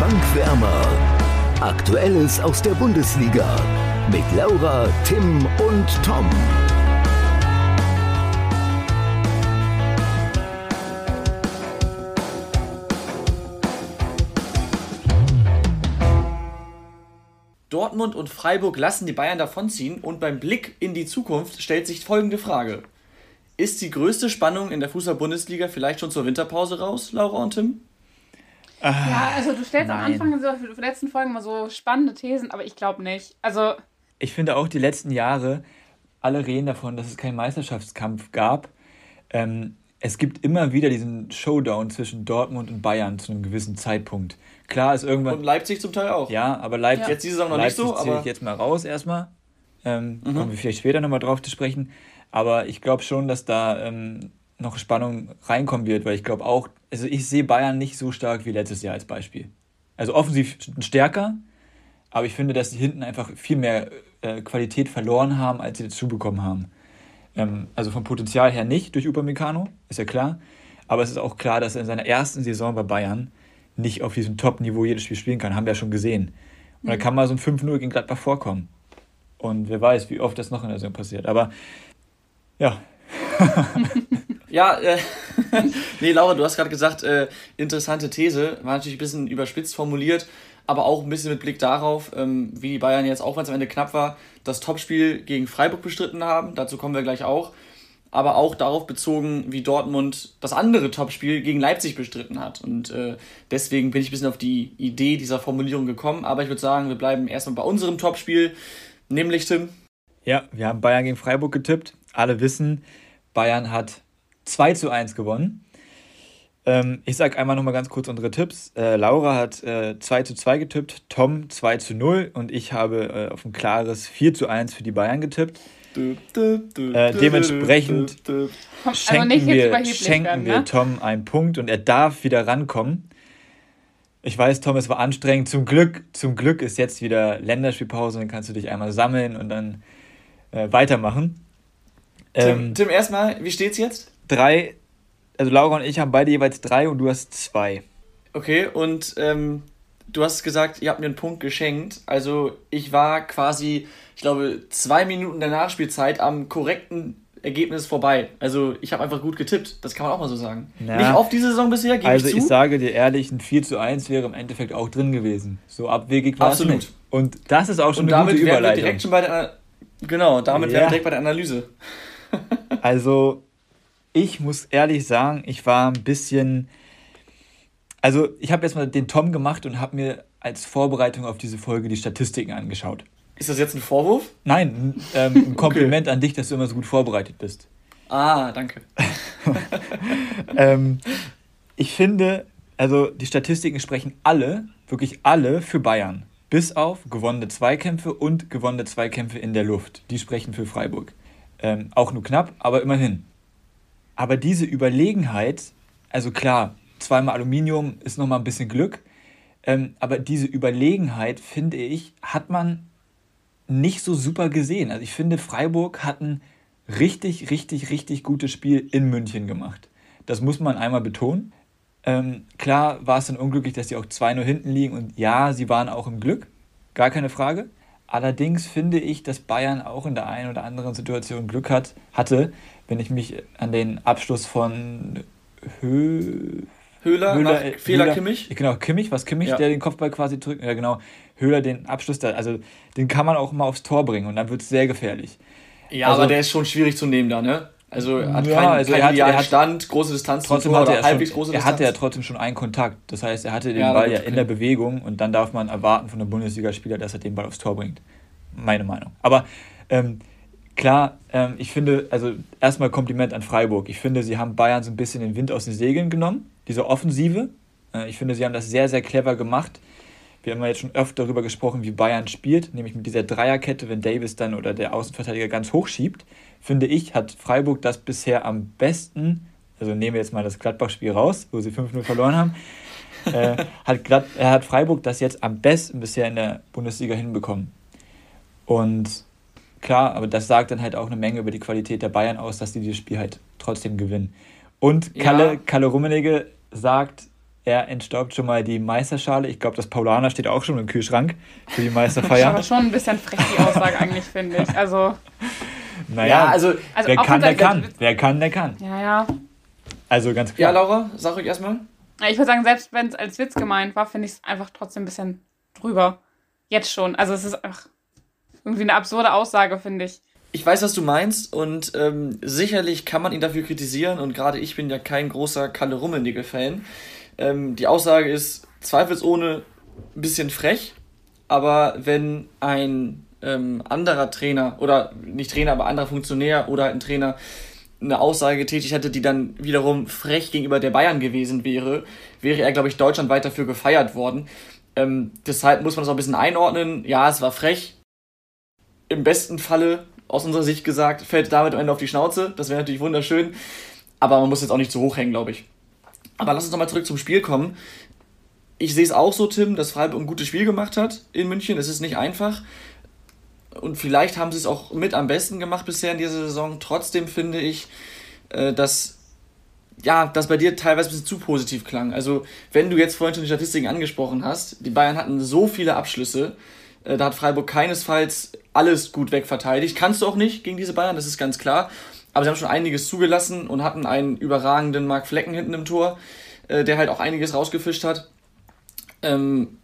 Bankwärmer. Aktuelles aus der Bundesliga mit Laura, Tim und Tom. Dortmund und Freiburg lassen die Bayern davonziehen und beim Blick in die Zukunft stellt sich folgende Frage. Ist die größte Spannung in der Fußball-Bundesliga vielleicht schon zur Winterpause raus, Laura und Tim? Ja, also du stellst nein. am Anfang in der letzten Folgen mal so spannende Thesen, aber ich glaube nicht. Also ich finde auch die letzten Jahre, alle reden davon, dass es keinen Meisterschaftskampf gab. Ähm, es gibt immer wieder diesen Showdown zwischen Dortmund und Bayern zu einem gewissen Zeitpunkt. Klar ist irgendwann. Und Leipzig zum Teil auch. Ja, aber Leipzig. Ja. Jetzt diese Saison noch Leipzig nicht so, aber. ich jetzt mal raus erstmal. Ähm, mhm. Kommen wir vielleicht später nochmal drauf zu sprechen. Aber ich glaube schon, dass da ähm, noch Spannung reinkommen wird, weil ich glaube auch, also ich sehe Bayern nicht so stark wie letztes Jahr als Beispiel. Also offensiv stärker, aber ich finde, dass sie hinten einfach viel mehr äh, Qualität verloren haben, als sie dazu bekommen haben. Ähm, also vom Potenzial her nicht durch Upamecano, ist ja klar. Aber es ist auch klar, dass er in seiner ersten Saison bei Bayern nicht auf diesem Top-Niveau jedes Spiel spielen kann. Haben wir ja schon gesehen. Und mhm. dann kann mal so ein 5-0 gegen Gladbach vorkommen. Und wer weiß, wie oft das noch in der Saison passiert. Aber ja. ja, äh, nee, Laura, du hast gerade gesagt, äh, interessante These. War natürlich ein bisschen überspitzt formuliert, aber auch ein bisschen mit Blick darauf, ähm, wie die Bayern jetzt, auch wenn es am Ende knapp war, das Topspiel gegen Freiburg bestritten haben. Dazu kommen wir gleich auch aber auch darauf bezogen, wie Dortmund das andere Topspiel gegen Leipzig bestritten hat. Und äh, deswegen bin ich ein bisschen auf die Idee dieser Formulierung gekommen. Aber ich würde sagen, wir bleiben erstmal bei unserem Topspiel, nämlich Tim. Ja, wir haben Bayern gegen Freiburg getippt. Alle wissen, Bayern hat 2 zu 1 gewonnen. Ähm, ich sage einmal nochmal ganz kurz unsere Tipps. Äh, Laura hat äh, 2 zu 2 getippt, Tom 2 zu 0 und ich habe äh, auf ein klares 4 zu 1 für die Bayern getippt. Äh, dementsprechend schenken, also wir, schenken werden, wir ne? Tom einen Punkt und er darf wieder rankommen. Ich weiß, Tom, es war anstrengend. Zum Glück, zum Glück ist jetzt wieder Länderspielpause, dann kannst du dich einmal sammeln und dann äh, weitermachen. Tim, ähm, Tim, erstmal, wie steht's jetzt? Drei, also Laura und ich haben beide jeweils drei und du hast zwei. Okay, und ähm, du hast gesagt, ihr habt mir einen Punkt geschenkt. Also ich war quasi ich glaube, zwei Minuten der Nachspielzeit am korrekten Ergebnis vorbei. Also ich habe einfach gut getippt. Das kann man auch mal so sagen. Na, Nicht auf diese Saison bisher, gebe Also ich, ich, sage dir ehrlich, ein 4 zu 1 wäre im Endeffekt auch drin gewesen. So abwegig war Absolut. es nicht. Und das ist auch schon Und eine gute Überleitung. direkt schon bei der, genau, damit ja. wären wir direkt bei der Analyse. also ich muss ehrlich sagen, ich war ein bisschen... Also ich habe jetzt mal den Tom gemacht und habe mir als Vorbereitung auf diese Folge die Statistiken angeschaut. Ist das jetzt ein Vorwurf? Nein, ähm, ein Kompliment okay. an dich, dass du immer so gut vorbereitet bist. Ah, danke. ähm, ich finde, also die Statistiken sprechen alle, wirklich alle für Bayern. Bis auf gewonnene Zweikämpfe und gewonnene Zweikämpfe in der Luft. Die sprechen für Freiburg. Ähm, auch nur knapp, aber immerhin. Aber diese Überlegenheit, also klar, zweimal Aluminium ist nochmal ein bisschen Glück, ähm, aber diese Überlegenheit, finde ich, hat man nicht so super gesehen. Also ich finde, Freiburg hat ein richtig, richtig, richtig gutes Spiel in München gemacht. Das muss man einmal betonen. Ähm, klar war es dann unglücklich, dass sie auch 2-0 hinten liegen und ja, sie waren auch im Glück, gar keine Frage. Allerdings finde ich, dass Bayern auch in der einen oder anderen Situation Glück hat, hatte, wenn ich mich an den Abschluss von Hö Höhler, Höhler, nach Fehler Höhler, Kimmich. Genau, Kimmich, was Kimmich, ja. der den Kopfball quasi drückt. Ja, genau. Höhler den Abschluss, da, also den kann man auch mal aufs Tor bringen und dann wird es sehr gefährlich. Ja, also, aber der ist schon schwierig zu nehmen da, ne? Also er hat ja, keinen, also keinen er hat, Stand, große Distanz trotzdem hatte er, halbwegs schon, große Distanz. Er hatte ja trotzdem schon einen Kontakt. Das heißt, er hatte den ja, Ball ja in der Bewegung und dann darf man erwarten von einem Bundesligaspieler, dass er den Ball aufs Tor bringt. Meine Meinung. Aber ähm, klar, ähm, ich finde, also erstmal Kompliment an Freiburg. Ich finde, sie haben Bayern so ein bisschen den Wind aus den Segeln genommen, diese Offensive. Äh, ich finde, sie haben das sehr, sehr clever gemacht. Wir haben ja jetzt schon öfter darüber gesprochen, wie Bayern spielt, nämlich mit dieser Dreierkette, wenn Davis dann oder der Außenverteidiger ganz hoch schiebt. Finde ich, hat Freiburg das bisher am besten, also nehmen wir jetzt mal das Gladbach-Spiel raus, wo sie 5-0 verloren haben, äh, hat, Glad, äh, hat Freiburg das jetzt am besten bisher in der Bundesliga hinbekommen. Und klar, aber das sagt dann halt auch eine Menge über die Qualität der Bayern aus, dass die dieses Spiel halt trotzdem gewinnen. Und Kalle, ja. Kalle Rummenigge sagt, er entstaubt schon mal die Meisterschale. Ich glaube, das Paulaner steht auch schon im Kühlschrank für die Meisterfeier. aber schon ein bisschen frech, die Aussage eigentlich, finde ich. Also. Naja, ja, also, also wer kann, der kann. Wer kann, der kann. Ja, ja. Also ganz klar. Ja, Laura, sag euch erstmal. Ich würde sagen, selbst wenn es als Witz gemeint war, finde ich es einfach trotzdem ein bisschen drüber. Jetzt schon. Also es ist einfach irgendwie eine absurde Aussage, finde ich. Ich weiß, was du meinst und ähm, sicherlich kann man ihn dafür kritisieren und gerade ich bin ja kein großer Kalle Rummenigge-Fan. Ähm, die Aussage ist zweifelsohne ein bisschen frech, aber wenn ein ähm, anderer Trainer oder nicht Trainer, aber anderer Funktionär oder ein Trainer eine Aussage getätigt hätte, die dann wiederum frech gegenüber der Bayern gewesen wäre, wäre er, glaube ich, deutschlandweit dafür gefeiert worden. Ähm, deshalb muss man das auch ein bisschen einordnen. Ja, es war frech. Im besten Falle, aus unserer Sicht gesagt, fällt David am Ende auf die Schnauze. Das wäre natürlich wunderschön. Aber man muss jetzt auch nicht zu hoch hängen, glaube ich. Aber lass uns nochmal zurück zum Spiel kommen. Ich sehe es auch so, Tim, dass Freiburg ein gutes Spiel gemacht hat in München. Es ist nicht einfach. Und vielleicht haben sie es auch mit am besten gemacht bisher in dieser Saison. Trotzdem finde ich, äh, dass ja, das bei dir teilweise ein bisschen zu positiv klang. Also, wenn du jetzt vorhin schon die Statistiken angesprochen hast, die Bayern hatten so viele Abschlüsse, äh, da hat Freiburg keinesfalls alles gut wegverteidigt. Kannst du auch nicht gegen diese Bayern, das ist ganz klar. Aber sie haben schon einiges zugelassen und hatten einen überragenden Mark Flecken hinten im Tor, äh, der halt auch einiges rausgefischt hat. Ähm,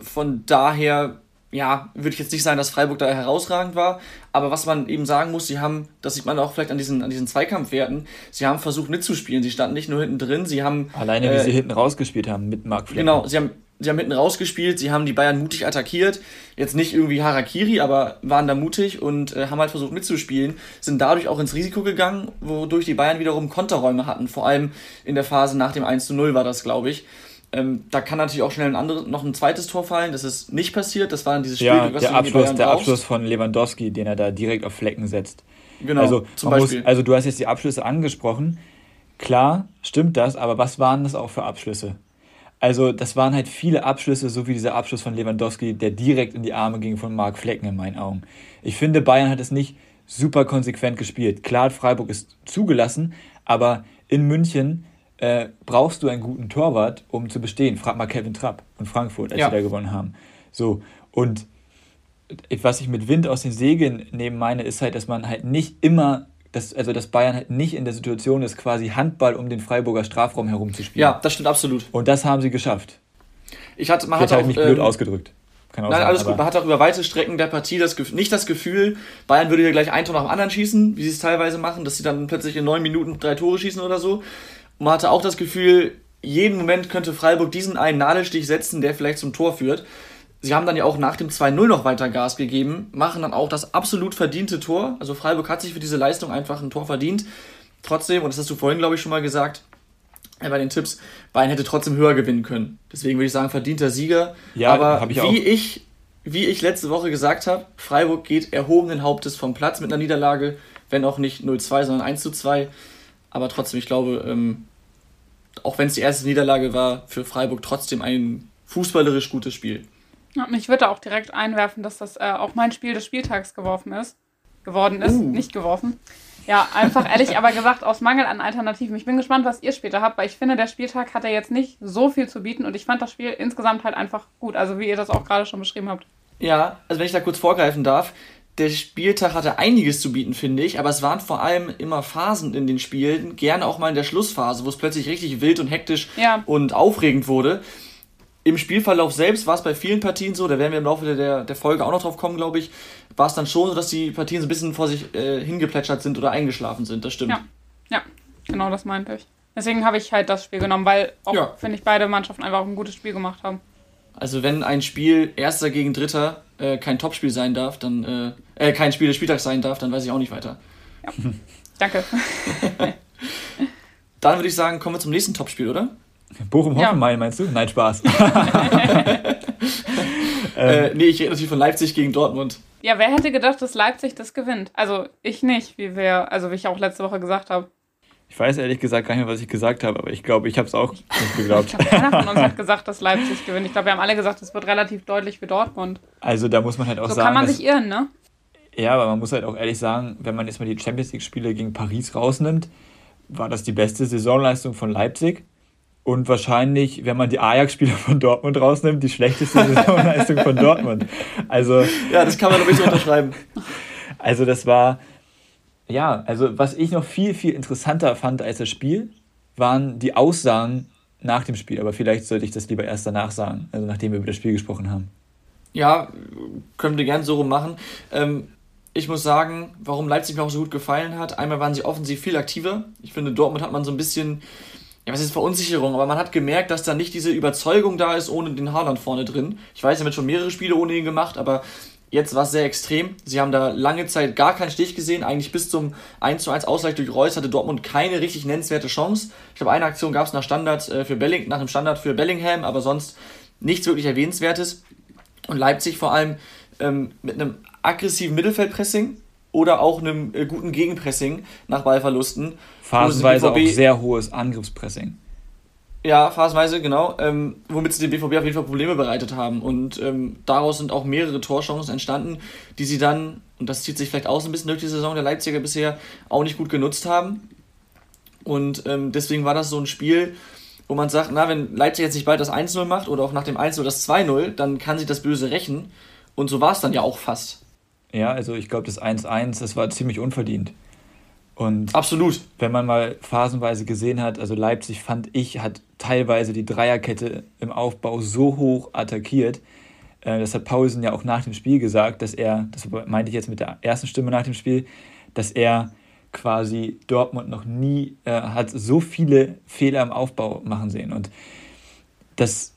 von daher, ja, würde ich jetzt nicht sagen, dass Freiburg da herausragend war. Aber was man eben sagen muss, sie haben, das sieht man auch vielleicht an diesen, an diesen Zweikampfwerten, sie haben versucht mitzuspielen. Sie standen nicht nur hinten drin, sie haben. Alleine, wie äh, sie hinten rausgespielt haben mit Mark Flecken. Genau, sie haben sie haben hinten rausgespielt, sie haben die Bayern mutig attackiert. Jetzt nicht irgendwie Harakiri, aber waren da mutig und äh, haben halt versucht mitzuspielen, sind dadurch auch ins Risiko gegangen, wodurch die Bayern wiederum Konterräume hatten. Vor allem in der Phase nach dem 1 zu 0 war das, glaube ich. Ähm, da kann natürlich auch schnell ein anderes, noch ein zweites Tor fallen. Das ist nicht passiert. Das war dieses Spiel, ja, was der Abschluss, der Abschluss von Lewandowski, den er da direkt auf Flecken setzt. Genau, also, zum Beispiel. Muss, also du hast jetzt die Abschlüsse angesprochen. Klar, stimmt das, aber was waren das auch für Abschlüsse? Also, das waren halt viele Abschlüsse, so wie dieser Abschluss von Lewandowski, der direkt in die Arme ging von Marc Flecken in meinen Augen. Ich finde, Bayern hat es nicht super konsequent gespielt. Klar, Freiburg ist zugelassen, aber in München äh, brauchst du einen guten Torwart, um zu bestehen. Frag mal Kevin Trapp und Frankfurt, als ja. sie da gewonnen haben. So, und was ich mit Wind aus den Segeln nehmen meine, ist halt, dass man halt nicht immer dass, also dass Bayern halt nicht in der Situation ist, quasi Handball um den Freiburger Strafraum herum zu spielen. Ja, das stimmt absolut. Und das haben sie geschafft. Ich hatte, man hat halt auch, mich blöd ähm, ausgedrückt. Nein, sein, alles gut. Man hat auch über weite Strecken der Partie das nicht das Gefühl, Bayern würde hier gleich ein Tor nach dem anderen schießen, wie sie es teilweise machen, dass sie dann plötzlich in neun Minuten drei Tore schießen oder so. Und man hatte auch das Gefühl, jeden Moment könnte Freiburg diesen einen Nadelstich setzen, der vielleicht zum Tor führt. Sie haben dann ja auch nach dem 2-0 noch weiter Gas gegeben, machen dann auch das absolut verdiente Tor. Also Freiburg hat sich für diese Leistung einfach ein Tor verdient. Trotzdem, und das hast du vorhin, glaube ich, schon mal gesagt, äh, bei den Tipps, Bayern hätte trotzdem höher gewinnen können. Deswegen würde ich sagen, verdienter Sieger. Ja, Aber ich wie, auch. ich, wie ich letzte Woche gesagt habe, Freiburg geht erhobenen Hauptes vom Platz mit einer Niederlage, wenn auch nicht 0-2, sondern 1-2. Aber trotzdem, ich glaube, ähm, auch wenn es die erste Niederlage war, für Freiburg trotzdem ein fußballerisch gutes Spiel. Ja, ich würde auch direkt einwerfen, dass das äh, auch mein Spiel des Spieltags geworfen ist. Geworden ist, uh. nicht geworfen. Ja, einfach ehrlich, aber gesagt, aus Mangel an Alternativen. Ich bin gespannt, was ihr später habt, weil ich finde, der Spieltag hat ja jetzt nicht so viel zu bieten und ich fand das Spiel insgesamt halt einfach gut, also wie ihr das auch gerade schon beschrieben habt. Ja, also wenn ich da kurz vorgreifen darf, der Spieltag hatte einiges zu bieten, finde ich, aber es waren vor allem immer Phasen in den Spielen, gerne auch mal in der Schlussphase, wo es plötzlich richtig wild und hektisch ja. und aufregend wurde im Spielverlauf selbst war es bei vielen Partien so, da werden wir im Laufe der, der Folge auch noch drauf kommen, glaube ich, war es dann schon so, dass die Partien so ein bisschen vor sich äh, hingeplätschert sind oder eingeschlafen sind. Das stimmt. Ja, ja genau, das meinte ich. Deswegen habe ich halt das Spiel genommen, weil auch, ja. finde ich, beide Mannschaften einfach auch ein gutes Spiel gemacht haben. Also wenn ein Spiel Erster gegen Dritter äh, kein Topspiel sein darf, dann äh, äh, kein Spiel des Spieltags sein darf, dann weiß ich auch nicht weiter. Ja. Danke. dann würde ich sagen, kommen wir zum nächsten Topspiel, oder? Bochum-Hoffenheim ja. meinst du? Nein, Spaß. äh, nee, ich rede natürlich von Leipzig gegen Dortmund. Ja, wer hätte gedacht, dass Leipzig das gewinnt? Also ich nicht, wie wir, also wie ich auch letzte Woche gesagt habe. Ich weiß ehrlich gesagt gar nicht mehr, was ich gesagt habe, aber ich glaube, ich habe es auch nicht geglaubt. ich glaube, keiner von uns hat gesagt, dass Leipzig gewinnt. Ich glaube, wir haben alle gesagt, es wird relativ deutlich für Dortmund. Also da muss man halt auch so sagen. So kann man sich irren, ne? Ja, aber man muss halt auch ehrlich sagen, wenn man jetzt mal die Champions League-Spiele gegen Paris rausnimmt, war das die beste Saisonleistung von Leipzig. und wahrscheinlich, wenn man die Ajax-Spieler von Dortmund rausnimmt, die schlechteste Saisonleistung von Dortmund. Also, ja, das kann man doch nicht unterschreiben. Also das war, ja, also was ich noch viel, viel interessanter fand als das Spiel, waren die Aussagen nach dem Spiel. Aber vielleicht sollte ich das lieber erst danach sagen, also nachdem wir über das Spiel gesprochen haben. Ja, können wir gerne so rum machen. Ähm, ich muss sagen, warum Leipzig mir auch so gut gefallen hat. Einmal waren sie offensiv viel aktiver. Ich finde, Dortmund hat man so ein bisschen ja, was ist Verunsicherung, aber man hat gemerkt, dass da nicht diese Überzeugung da ist ohne den Haaland vorne drin. Ich weiß, er hat schon mehrere Spiele ohne ihn gemacht, aber jetzt war es sehr extrem. Sie haben da lange Zeit gar keinen Stich gesehen. Eigentlich bis zum 1 zu 1 Ausgleich durch Reus hatte Dortmund keine richtig nennenswerte Chance. Ich glaube, eine Aktion gab es nach Standard äh, für Belling, nach dem Standard für Bellingham, aber sonst nichts wirklich Erwähnenswertes. Und Leipzig vor allem ähm, mit einem aggressiven Mittelfeldpressing oder auch einem äh, guten Gegenpressing nach Ballverlusten. Phasenweise auch sehr hohes Angriffspressing. Ja, phasenweise, genau. Ähm, womit sie dem BVB auf jeden Fall Probleme bereitet haben. Und ähm, daraus sind auch mehrere Torchancen entstanden, die sie dann, und das zieht sich vielleicht auch so ein bisschen durch die Saison der Leipziger bisher, auch nicht gut genutzt haben. Und ähm, deswegen war das so ein Spiel, wo man sagt, na, wenn Leipzig jetzt nicht bald das 1-0 macht oder auch nach dem 1-0 das 2-0, dann kann sich das Böse rächen. Und so war es dann ja auch fast. Ja, also ich glaube, das 1-1, das war ziemlich unverdient. Und Absolut. Wenn man mal phasenweise gesehen hat, also Leipzig fand ich, hat teilweise die Dreierkette im Aufbau so hoch attackiert. Äh, das hat Paulsen ja auch nach dem Spiel gesagt, dass er, das meinte ich jetzt mit der ersten Stimme nach dem Spiel, dass er quasi Dortmund noch nie äh, hat so viele Fehler im Aufbau machen sehen. Und das,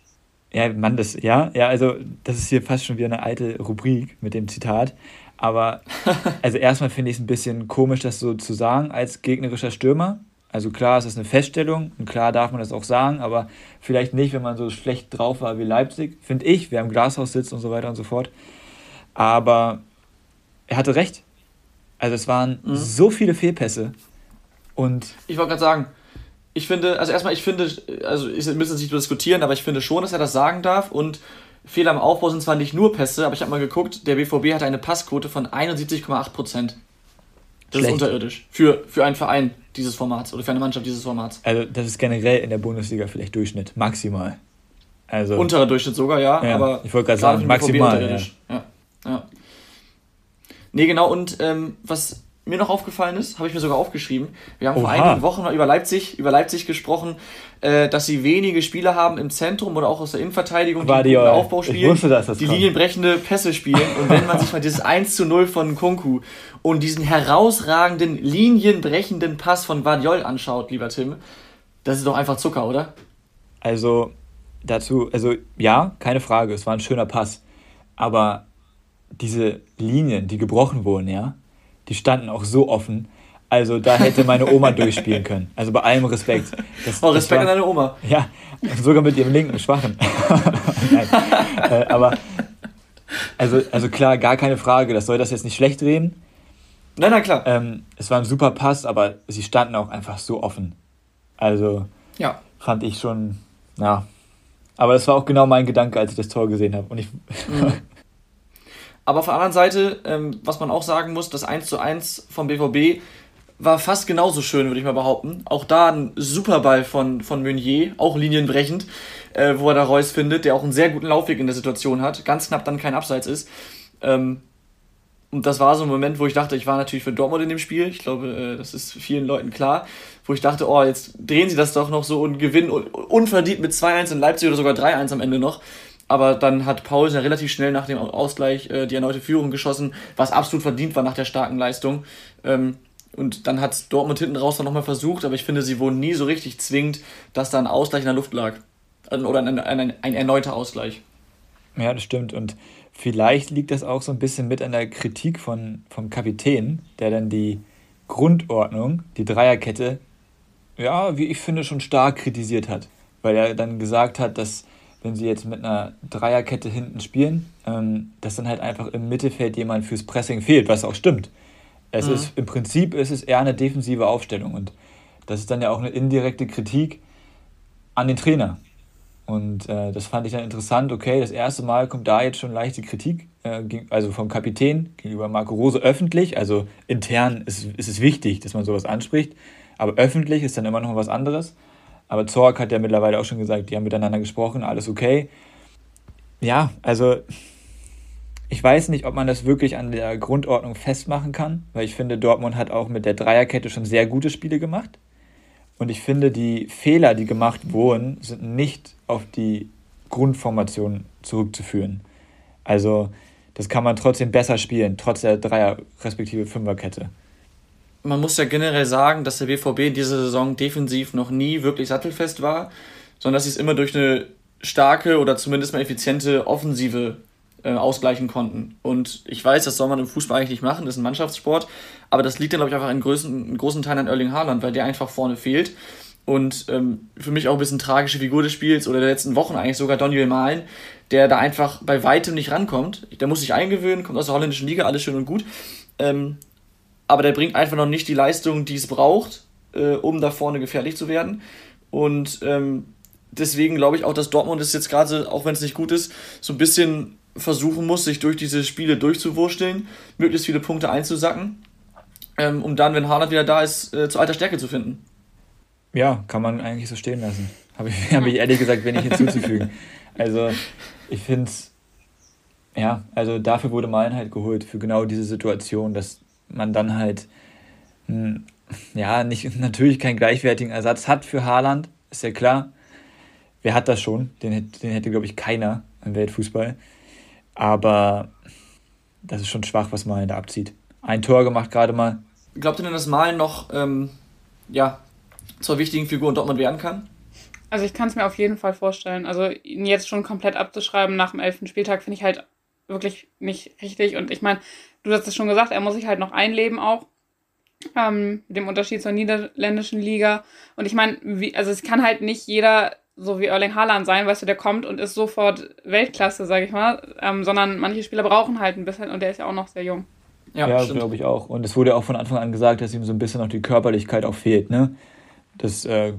ja, man, das, ja, ja, also das ist hier fast schon wieder eine alte Rubrik mit dem Zitat. Aber also erstmal finde ich es ein bisschen komisch, das so zu sagen als gegnerischer Stürmer. Also klar, es ist eine Feststellung und klar darf man das auch sagen, aber vielleicht nicht, wenn man so schlecht drauf war wie Leipzig, finde ich, wer im Glashaus sitzt und so weiter und so fort. Aber er hatte recht. Also es waren mhm. so viele Fehlpässe und ich wollte gerade sagen, ich finde, also erstmal, ich finde, also ich müsste es nicht diskutieren, aber ich finde schon, dass er das sagen darf und Fehler im Aufbau sind zwar nicht nur Pässe, aber ich habe mal geguckt, der BVB hat eine Passquote von 71,8 Prozent. Das Schlecht. ist unterirdisch. Für, für einen Verein dieses Formats oder für eine Mannschaft dieses Formats. Also, das ist generell in der Bundesliga vielleicht Durchschnitt, maximal. Also, Unterer Durchschnitt sogar, ja, ja aber. Ich wollte gerade sagen, maximal. Ja. ja. Ja. Nee, genau, und ähm, was mir noch aufgefallen ist, habe ich mir sogar aufgeschrieben. Wir haben Oha. vor einigen Wochen mal über Leipzig, über Leipzig gesprochen, äh, dass sie wenige Spieler haben im Zentrum oder auch aus der Innenverteidigung, die den Aufbau spielen, wusste, dass das die kommt. linienbrechende Pässe spielen. Und wenn man sich mal dieses 1 zu 0 von Kunku und diesen herausragenden, linienbrechenden Pass von Guardiol anschaut, lieber Tim, das ist doch einfach Zucker, oder? Also, dazu, also ja, keine Frage, es war ein schöner Pass. Aber diese Linien, die gebrochen wurden, ja, die standen auch so offen. Also da hätte meine Oma durchspielen können. Also bei allem Respekt. Das, oh, Respekt war, an deine Oma. Ja, sogar mit ihrem linken Schwachen. Äh, aber also, also klar, gar keine Frage, das soll das jetzt nicht schlecht reden. Nein, nein, klar. Ähm, es war ein super Pass, aber sie standen auch einfach so offen. Also ja. fand ich schon, ja. Aber das war auch genau mein Gedanke, als ich das Tor gesehen habe. Und ich. Mhm. Aber auf der anderen Seite, ähm, was man auch sagen muss, das 1 zu 1 vom BVB war fast genauso schön, würde ich mal behaupten. Auch da ein Superball von, von Meunier, auch linienbrechend, äh, wo er da Reus findet, der auch einen sehr guten Laufweg in der Situation hat, ganz knapp dann kein Abseits ist. Ähm, und das war so ein Moment, wo ich dachte, ich war natürlich für Dortmund in dem Spiel. Ich glaube, äh, das ist vielen Leuten klar. Wo ich dachte, oh, jetzt drehen sie das doch noch so und gewinnen unverdient mit 2-1 in Leipzig oder sogar 3-1 am Ende noch. Aber dann hat Paul ja relativ schnell nach dem Ausgleich äh, die erneute Führung geschossen, was absolut verdient war nach der starken Leistung. Ähm, und dann hat Dortmund hinten raus dann nochmal versucht, aber ich finde, sie wurden nie so richtig zwingend, dass da ein Ausgleich in der Luft lag. Oder ein, ein, ein, ein erneuter Ausgleich. Ja, das stimmt. Und vielleicht liegt das auch so ein bisschen mit an der Kritik von, vom Kapitän, der dann die Grundordnung, die Dreierkette, ja, wie ich finde, schon stark kritisiert hat. Weil er dann gesagt hat, dass wenn sie jetzt mit einer Dreierkette hinten spielen, ähm, dass dann halt einfach im Mittelfeld jemand fürs Pressing fehlt, was auch stimmt. Es mhm. ist im Prinzip ist es eher eine defensive Aufstellung und das ist dann ja auch eine indirekte Kritik an den Trainer. Und äh, das fand ich dann interessant. Okay, das erste Mal kommt da jetzt schon leichte Kritik, äh, also vom Kapitän gegenüber Marco Rose öffentlich. Also intern ist, ist es wichtig, dass man sowas anspricht, aber öffentlich ist dann immer noch was anderes. Aber Zorg hat ja mittlerweile auch schon gesagt, die haben miteinander gesprochen, alles okay. Ja, also ich weiß nicht, ob man das wirklich an der Grundordnung festmachen kann, weil ich finde, Dortmund hat auch mit der Dreierkette schon sehr gute Spiele gemacht. Und ich finde, die Fehler, die gemacht wurden, sind nicht auf die Grundformation zurückzuführen. Also, das kann man trotzdem besser spielen, trotz der Dreier- respektive Fünferkette. Man muss ja generell sagen, dass der BVB in dieser Saison defensiv noch nie wirklich sattelfest war, sondern dass sie es immer durch eine starke oder zumindest mal effiziente Offensive äh, ausgleichen konnten. Und ich weiß, das soll man im Fußball eigentlich nicht machen, das ist ein Mannschaftssport, aber das liegt dann, glaube ich, einfach in großen, in großen Teilen an Erling Haaland, weil der einfach vorne fehlt. Und ähm, für mich auch ein bisschen tragische Figur des Spiels oder der letzten Wochen eigentlich sogar Daniel Malen, der da einfach bei weitem nicht rankommt. Der muss sich eingewöhnen, kommt aus der holländischen Liga, alles schön und gut. Ähm, aber der bringt einfach noch nicht die Leistung, die es braucht, äh, um da vorne gefährlich zu werden. Und ähm, deswegen glaube ich auch, dass Dortmund es jetzt gerade, auch wenn es nicht gut ist, so ein bisschen versuchen muss, sich durch diese Spiele durchzuwursteln, möglichst viele Punkte einzusacken, ähm, um dann, wenn Haaland wieder da ist, äh, zu alter Stärke zu finden. Ja, kann man eigentlich so stehen lassen. Habe ich, hab ich ehrlich gesagt wenig hinzuzufügen. Also, ich finde es, ja, also dafür wurde Malen halt geholt, für genau diese Situation, dass man dann halt, hm, ja, nicht, natürlich keinen gleichwertigen Ersatz hat für Haaland, ist ja klar. Wer hat das schon? Den, den hätte, glaube ich, keiner im Weltfußball. Aber das ist schon schwach, was Malen da abzieht. Ein Tor gemacht gerade mal. Glaubt ihr denn, dass Malen noch ähm, ja, zur wichtigen Figur in Dortmund werden kann? Also ich kann es mir auf jeden Fall vorstellen. Also ihn jetzt schon komplett abzuschreiben nach dem elften Spieltag finde ich halt wirklich nicht richtig. Und ich meine, du hast es schon gesagt, er muss sich halt noch einleben auch. Ähm, mit dem Unterschied zur niederländischen Liga. Und ich meine, also es kann halt nicht jeder so wie Erling Haaland sein, weißt du, der kommt und ist sofort Weltklasse, sag ich mal, ähm, sondern manche Spieler brauchen halt ein bisschen und der ist ja auch noch sehr jung. Ja, ja glaube ich auch. Und es wurde auch von Anfang an gesagt, dass ihm so ein bisschen noch die Körperlichkeit auch fehlt, ne? Das, äh,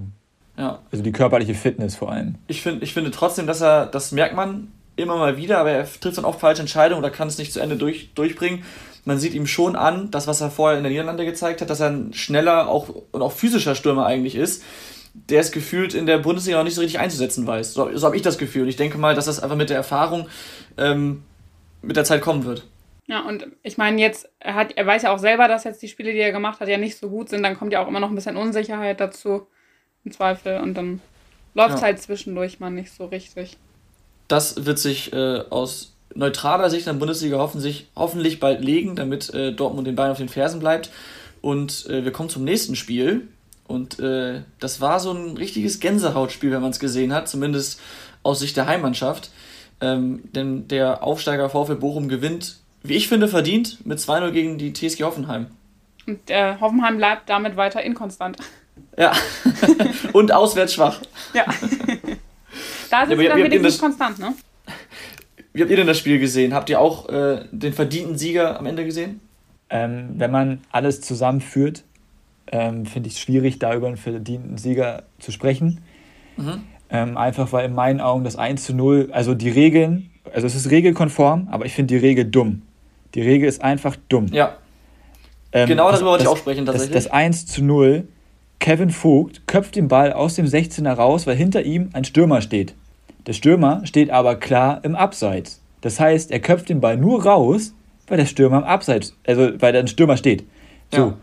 ja. Also die körperliche Fitness vor allem. Ich, find, ich finde trotzdem, dass er, das merkt man immer mal wieder, aber er trifft dann oft falsche Entscheidungen oder kann es nicht zu Ende durch, durchbringen. Man sieht ihm schon an, das, was er vorher in der Niederlande gezeigt hat, dass er ein schneller auch, und auch physischer Stürmer eigentlich ist der es gefühlt in der Bundesliga noch nicht so richtig einzusetzen weiß. So, so habe ich das Gefühl. Und ich denke mal, dass das einfach mit der Erfahrung ähm, mit der Zeit kommen wird. Ja, und ich meine, jetzt, er, hat, er weiß ja auch selber, dass jetzt die Spiele, die er gemacht hat, ja nicht so gut sind. Dann kommt ja auch immer noch ein bisschen Unsicherheit dazu, im Zweifel. Und dann läuft es ja. halt zwischendurch mal nicht so richtig. Das wird sich äh, aus neutraler Sicht in der Bundesliga hoffentlich, hoffentlich bald legen, damit äh, Dortmund den Beinen auf den Fersen bleibt. Und äh, wir kommen zum nächsten Spiel. Und äh, das war so ein richtiges Gänsehautspiel, wenn man es gesehen hat, zumindest aus Sicht der Heimmannschaft. Ähm, denn der Aufsteiger VfL Bochum gewinnt, wie ich finde, verdient mit 2-0 gegen die TSG Hoffenheim. Und Hoffenheim bleibt damit weiter inkonstant. Ja, und auswärts schwach. Ja. da sind ja, sie dann wenigstens konstant, ne? Wie habt ihr denn das Spiel gesehen? Habt ihr auch äh, den verdienten Sieger am Ende gesehen? Ähm, wenn man alles zusammenführt, ähm, finde ich es schwierig, da über einen verdienten Sieger zu sprechen. Mhm. Ähm, einfach weil in meinen Augen das 1 zu 0, also die Regeln, also es ist regelkonform, aber ich finde die Regel dumm. Die Regel ist einfach dumm. Ja. Ähm, genau darüber wollte ich auch sprechen, tatsächlich. Das, das 1 zu 0, Kevin Vogt köpft den Ball aus dem 16er raus, weil hinter ihm ein Stürmer steht. Der Stürmer steht aber klar im Abseits. Das heißt, er köpft den Ball nur raus, weil der Stürmer im Abseits, also weil ein Stürmer steht. So. Ja.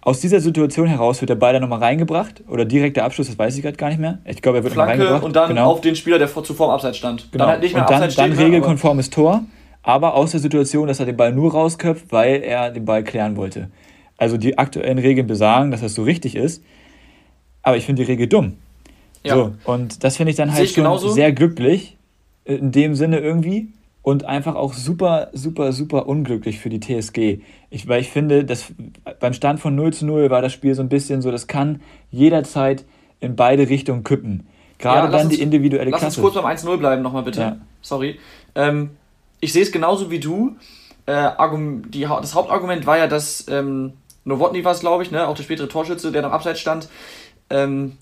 Aus dieser Situation heraus wird der Ball dann nochmal reingebracht oder direkt der Abschluss, das weiß ich gerade gar nicht mehr. Ich glaube, er wird Flanke reingebracht. Und dann genau. auf den Spieler, der zuvor im Abseits stand. Genau. Dann halt nicht mehr und dann, Abseits dann stehen, regelkonformes Tor, aber aus der Situation, dass er den Ball nur rausköpft, weil er den Ball klären wollte. Also die aktuellen Regeln besagen, dass das so richtig ist. Aber ich finde die Regel dumm. Ja. So, und das finde ich dann halt schon genauso? sehr glücklich, in dem Sinne irgendwie und einfach auch super, super, super unglücklich für die TSG. Ich, weil ich finde, dass beim Stand von 0 zu 0 war das Spiel so ein bisschen so, das kann jederzeit in beide Richtungen kippen. Gerade ja, dann uns, die individuelle lass Klasse. Lass uns kurz beim 1-0 bleiben nochmal bitte. Ja. Sorry. Ähm, ich sehe es genauso wie du. Äh, die, das Hauptargument war ja, dass ähm, Nowotny war es, glaube ich, ne? auch der spätere Torschütze, der am Abseits stand, ähm,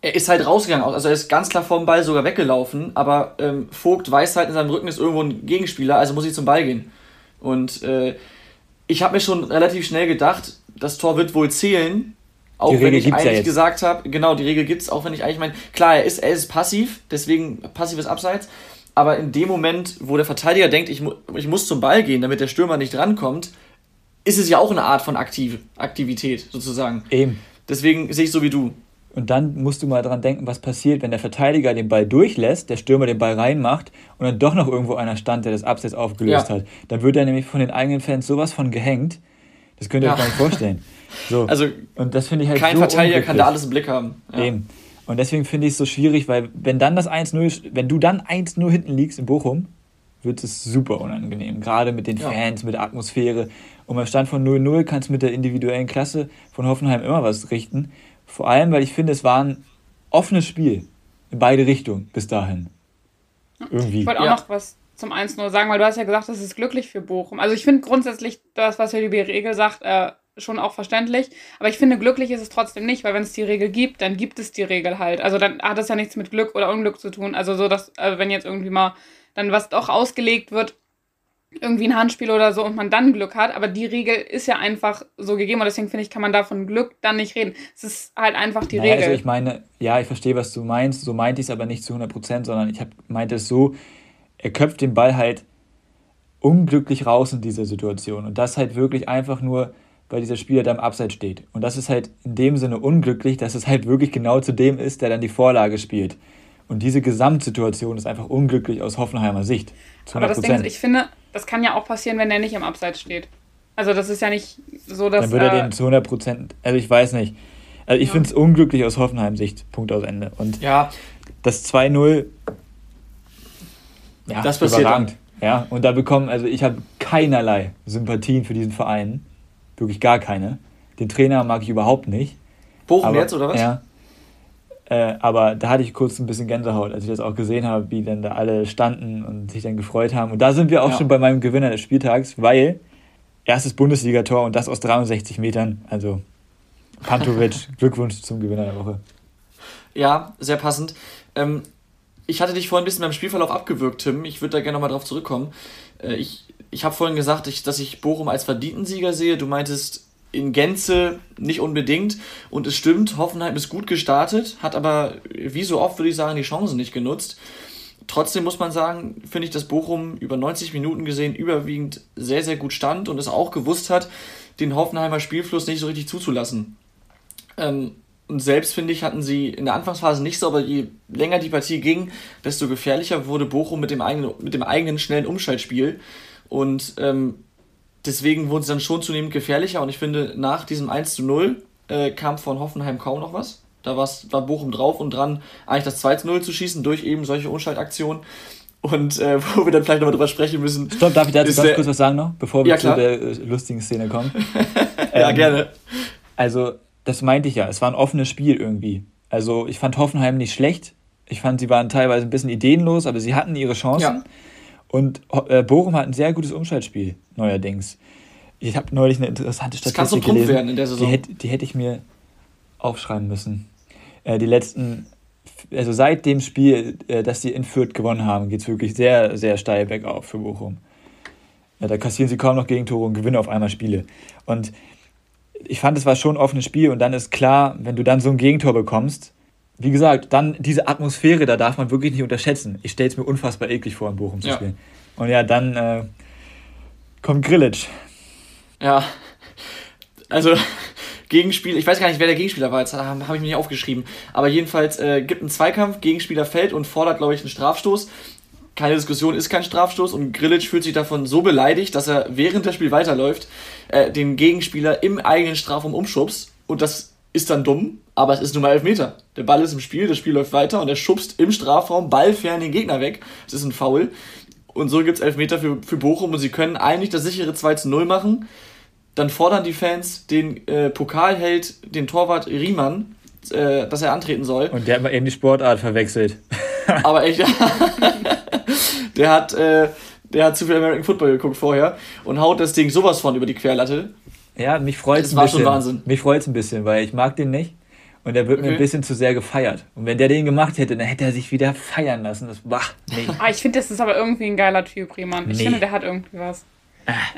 er ist halt rausgegangen, also er ist ganz klar vom Ball sogar weggelaufen, aber ähm, Vogt weiß halt, in seinem Rücken ist irgendwo ein Gegenspieler, also muss ich zum Ball gehen. Und äh, ich habe mir schon relativ schnell gedacht, das Tor wird wohl zählen, Auch wenn ich eigentlich ja gesagt habe, genau, die Regel gibt es, auch wenn ich eigentlich meine, klar, er ist, er ist passiv, deswegen passives Abseits, aber in dem Moment, wo der Verteidiger denkt, ich, mu ich muss zum Ball gehen, damit der Stürmer nicht rankommt, ist es ja auch eine Art von Aktiv Aktivität sozusagen. Eben. Deswegen sehe ich so wie du. Und dann musst du mal dran denken, was passiert, wenn der Verteidiger den Ball durchlässt, der Stürmer den Ball reinmacht und dann doch noch irgendwo einer stand, der das Abseits aufgelöst ja. hat. Dann wird er nämlich von den eigenen Fans sowas von gehängt. Das könnt ihr ja. euch gar nicht vorstellen. So. Also, und das finde ich halt kein so Verteidiger kann da alles im Blick haben. Ja. Eben. Und deswegen finde ich es so schwierig, weil wenn dann das 1-0, wenn du dann 1-0 hinten liegst in Bochum, wird es super unangenehm. Gerade mit den Fans, mit der Atmosphäre. Und beim Stand von 0-0 kannst du mit der individuellen Klasse von Hoffenheim immer was richten. Vor allem, weil ich finde, es war ein offenes Spiel in beide Richtungen bis dahin. Irgendwie. Ich wollte auch ja. noch was zum 1-0 sagen, weil du hast ja gesagt, das ist glücklich für Bochum. Also ich finde grundsätzlich das, was hier die Regel sagt, äh, schon auch verständlich. Aber ich finde, glücklich ist es trotzdem nicht, weil wenn es die Regel gibt, dann gibt es die Regel halt. Also dann hat es ja nichts mit Glück oder Unglück zu tun. Also so, dass, also wenn jetzt irgendwie mal dann was doch ausgelegt wird, irgendwie ein Handspiel oder so und man dann Glück hat, aber die Regel ist ja einfach so gegeben und deswegen finde ich, kann man da von Glück dann nicht reden. Es ist halt einfach die naja, Regel. Also ich meine, ja, ich verstehe, was du meinst, so meinte ich es aber nicht zu 100 Prozent, sondern ich hab, meinte es so, er köpft den Ball halt unglücklich raus in dieser Situation und das halt wirklich einfach nur, weil dieser Spieler da im Abseits steht. Und das ist halt in dem Sinne unglücklich, dass es halt wirklich genau zu dem ist, der dann die Vorlage spielt. Und diese Gesamtsituation ist einfach unglücklich aus Hoffenheimer Sicht. Aber das Ding ist, ich finde, das kann ja auch passieren, wenn er nicht im Abseits steht. Also das ist ja nicht so, dass... Dann würde er äh, den zu 100 Prozent... Also ich weiß nicht. Also ich ja. finde es unglücklich aus Hoffenheims Sicht. Punkt aus Ende. Und ja. das 2-0... Ja, das passiert überragend. Dann. Ja, und da bekommen... Also ich habe keinerlei Sympathien für diesen Verein. Wirklich gar keine. Den Trainer mag ich überhaupt nicht. Bochum aber, jetzt, oder was? Ja. Äh, aber da hatte ich kurz ein bisschen Gänsehaut, als ich das auch gesehen habe, wie dann da alle standen und sich dann gefreut haben. Und da sind wir auch ja. schon bei meinem Gewinner des Spieltags, weil erstes Bundesligator und das aus 63 Metern. Also Pantovic, Glückwunsch zum Gewinner der Woche. Ja, sehr passend. Ähm, ich hatte dich vorhin ein bisschen beim Spielverlauf abgewürgt, Tim. Ich würde da gerne nochmal drauf zurückkommen. Äh, ich ich habe vorhin gesagt, ich, dass ich Bochum als verdienten Sieger sehe. Du meintest, in Gänze nicht unbedingt. Und es stimmt, Hoffenheim ist gut gestartet, hat aber wie so oft, würde ich sagen, die Chancen nicht genutzt. Trotzdem muss man sagen, finde ich, dass Bochum über 90 Minuten gesehen überwiegend sehr, sehr gut stand und es auch gewusst hat, den Hoffenheimer Spielfluss nicht so richtig zuzulassen. Ähm, und selbst, finde ich, hatten sie in der Anfangsphase nicht so, aber je länger die Partie ging, desto gefährlicher wurde Bochum mit dem eigenen, mit dem eigenen schnellen Umschaltspiel. Und ähm, deswegen wurden sie dann schon zunehmend gefährlicher und ich finde, nach diesem 1 zu 0 äh, kam von Hoffenheim kaum noch was. Da war Bochum drauf und dran, eigentlich das 2 zu 0 zu schießen durch eben solche Umschaltaktionen. Und äh, wo wir dann vielleicht nochmal drüber sprechen müssen. Stopp, darf ich dazu ganz kurz was sagen noch, bevor wir ja, zu der äh, lustigen Szene kommen? ja, ähm, gerne. Also, das meinte ich ja, es war ein offenes Spiel irgendwie. Also, ich fand Hoffenheim nicht schlecht. Ich fand, sie waren teilweise ein bisschen ideenlos, aber sie hatten ihre Chancen. Ja. Und äh, Bochum hat ein sehr gutes Umschaltspiel, neuerdings. Ich habe neulich eine interessante Statistik das kann so gelesen. Werden in der Saison. Die, hätte, die hätte ich mir aufschreiben müssen. Äh, die letzten, also seit dem Spiel, äh, das sie in Fürth gewonnen haben, geht es wirklich sehr, sehr steil bergauf für Bochum. Ja, da kassieren sie kaum noch Gegentore und gewinnen auf einmal Spiele. Und ich fand, es war schon ein offenes Spiel und dann ist klar, wenn du dann so ein Gegentor bekommst, wie gesagt, dann diese Atmosphäre, da darf man wirklich nicht unterschätzen. Ich stelle es mir unfassbar eklig vor, in Bochum zu ja. spielen. Und ja, dann äh, kommt Grillitsch. Ja, also Gegenspiel, ich weiß gar nicht, wer der Gegenspieler war, jetzt habe hab ich mir nicht aufgeschrieben. Aber jedenfalls äh, gibt einen Zweikampf, Gegenspieler fällt und fordert, glaube ich, einen Strafstoß. Keine Diskussion, ist kein Strafstoß und Grillitsch fühlt sich davon so beleidigt, dass er während das Spiel weiterläuft, äh, den Gegenspieler im eigenen Strafraum umschubst und das ist dann dumm, aber es ist nun mal Elfmeter. Der Ball ist im Spiel, das Spiel läuft weiter und er schubst im Strafraum ballfern den Gegner weg. Das ist ein Foul. Und so gibt es Elfmeter für, für Bochum und sie können eigentlich das sichere 2 zu 0 machen. Dann fordern die Fans den äh, Pokalheld, den Torwart Riemann, äh, dass er antreten soll. Und der hat mal eben die Sportart verwechselt. Aber echt, der hat, äh, der hat zu viel American Football geguckt vorher und haut das Ding sowas von über die Querlatte. Ja, mich freut es ein bisschen. war schon Wahnsinn. Mich freut es ein bisschen, weil ich mag den nicht. Und der wird okay. mir ein bisschen zu sehr gefeiert. Und wenn der den gemacht hätte, dann hätte er sich wieder feiern lassen. Das, bah, nee. ah, ich finde, das ist aber irgendwie ein geiler Typ, Riemann. Ich nee. finde, der hat irgendwie was.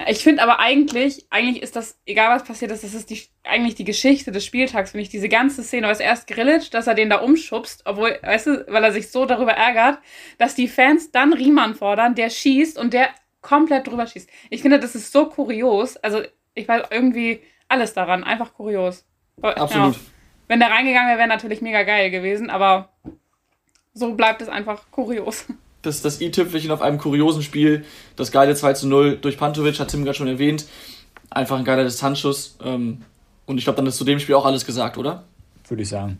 Ich finde aber eigentlich, eigentlich ist das, egal was passiert ist, das ist die, eigentlich die Geschichte des Spieltags, finde ich. Diese ganze Szene, weil es erst Grillitsch, dass er den da umschubst, obwohl, weißt du, weil er sich so darüber ärgert, dass die Fans dann Riemann fordern, der schießt und der komplett drüber schießt. Ich finde, das ist so kurios. Also, ich weiß irgendwie alles daran, einfach kurios. Absolut. Ja. Wenn der reingegangen wäre, wäre natürlich mega geil gewesen, aber so bleibt es einfach kurios das, das i-Tüpfelchen auf einem kuriosen Spiel. Das geile 2 zu 0 durch Pantovic, hat Tim gerade schon erwähnt. Einfach ein geiler Distanzschuss. Ähm, und ich glaube, dann ist zu dem Spiel auch alles gesagt, oder? Würde ich sagen.